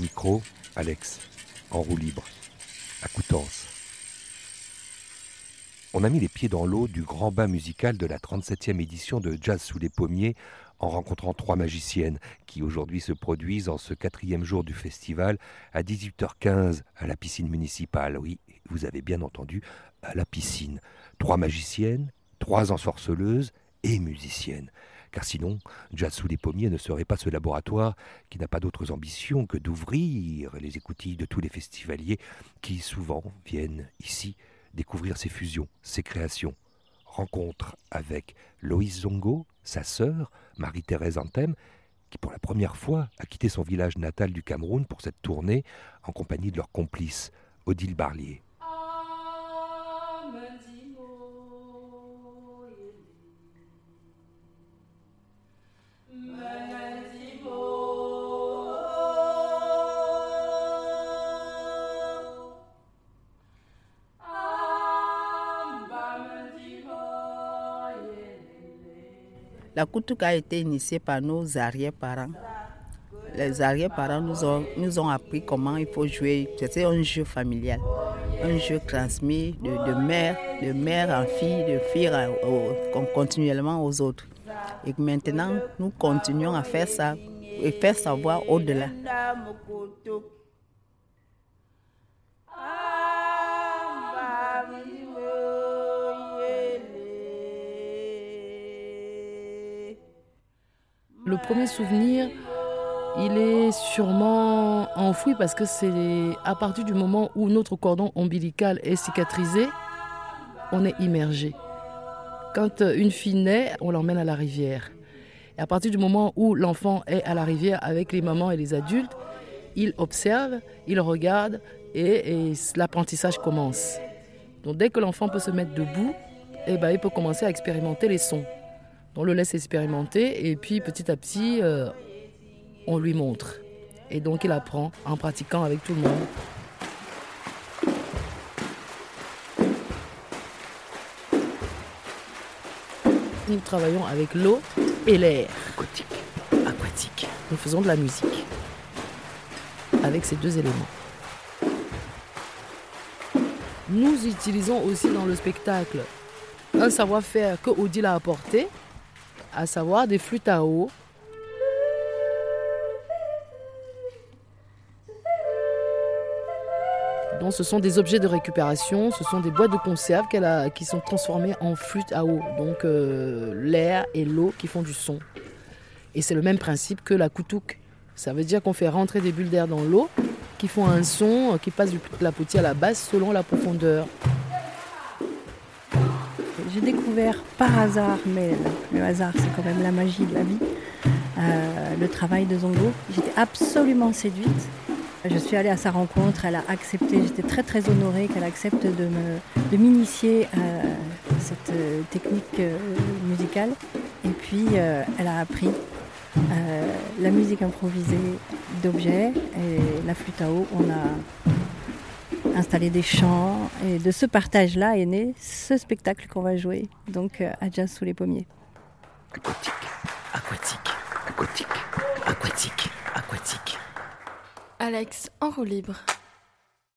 micro, Alex, en roue libre, à Coutances. On a mis les pieds dans l'eau du grand bain musical de la 37e édition de Jazz sous les pommiers en rencontrant trois magiciennes qui aujourd'hui se produisent en ce quatrième jour du festival à 18h15 à la piscine municipale. Oui, vous avez bien entendu, à la piscine. Trois magiciennes, trois ensorceleuses et musiciennes. Car sinon, Jazz sous les pommiers ne serait pas ce laboratoire qui n'a pas d'autres ambitions que d'ouvrir les écoutilles de tous les festivaliers qui souvent viennent ici découvrir ses fusions, ses créations. Rencontre avec Loïs Zongo, sa sœur, Marie-Thérèse Anthem, qui pour la première fois a quitté son village natal du Cameroun pour cette tournée en compagnie de leur complice, Odile Barlier. La Koutouk a été initiée par nos arrière-parents. Les arrière-parents nous ont, nous ont appris comment il faut jouer. C'était un jeu familial, un jeu transmis de, mère, de mère en fille, de fille continuellement aux autres. Et maintenant, nous continuons à faire ça et faire savoir au-delà. Le premier souvenir, il est sûrement enfoui parce que c'est à partir du moment où notre cordon ombilical est cicatrisé, on est immergé. Quand une fille naît, on l'emmène à la rivière. Et à partir du moment où l'enfant est à la rivière avec les mamans et les adultes, il observe, il regarde et, l'apprentissage commence. Donc dès que l'enfant peut se mettre debout, eh ben, il peut commencer à expérimenter les sons. On le laisse expérimenter et puis petit à petit, euh, on lui montre. Et donc il apprend en pratiquant avec tout le monde. Nous travaillons avec l'eau et l'air. Aquatique. Aquatique. Nous faisons de la musique avec ces deux éléments. Nous utilisons aussi dans le spectacle un savoir-faire que Odile a apporté, à savoir des flûtes à eau. Donc, ce sont des objets de récupération, ce sont des boîtes de conserve qui sont transformées en flûtes à eau. Donc euh, l'air et l'eau qui font du son. Et c'est le même principe que la koutouk. Ça veut dire qu'on fait rentrer des bulles d'air dans l'eau qui font un son qui passe du clapotis à la base selon la profondeur j'ai découvert par hasard, mais le hasard c'est quand même la magie de la vie, euh, le travail de Zongo. J'étais absolument séduite. Je suis allée à sa rencontre, elle a accepté, j'étais très très honorée qu'elle accepte de, de m'initier à cette euh, technique euh, musicale. Et puis elle a appris la musique improvisée d'objets et la flûte à eau. Installer des chants. Et de ce partage-là est né ce spectacle qu'on va jouer, donc euh, à Jazz sous les pommiers. Aquatique, aquatique, aquatique, aquatique, aquatique. Alex, en roue libre.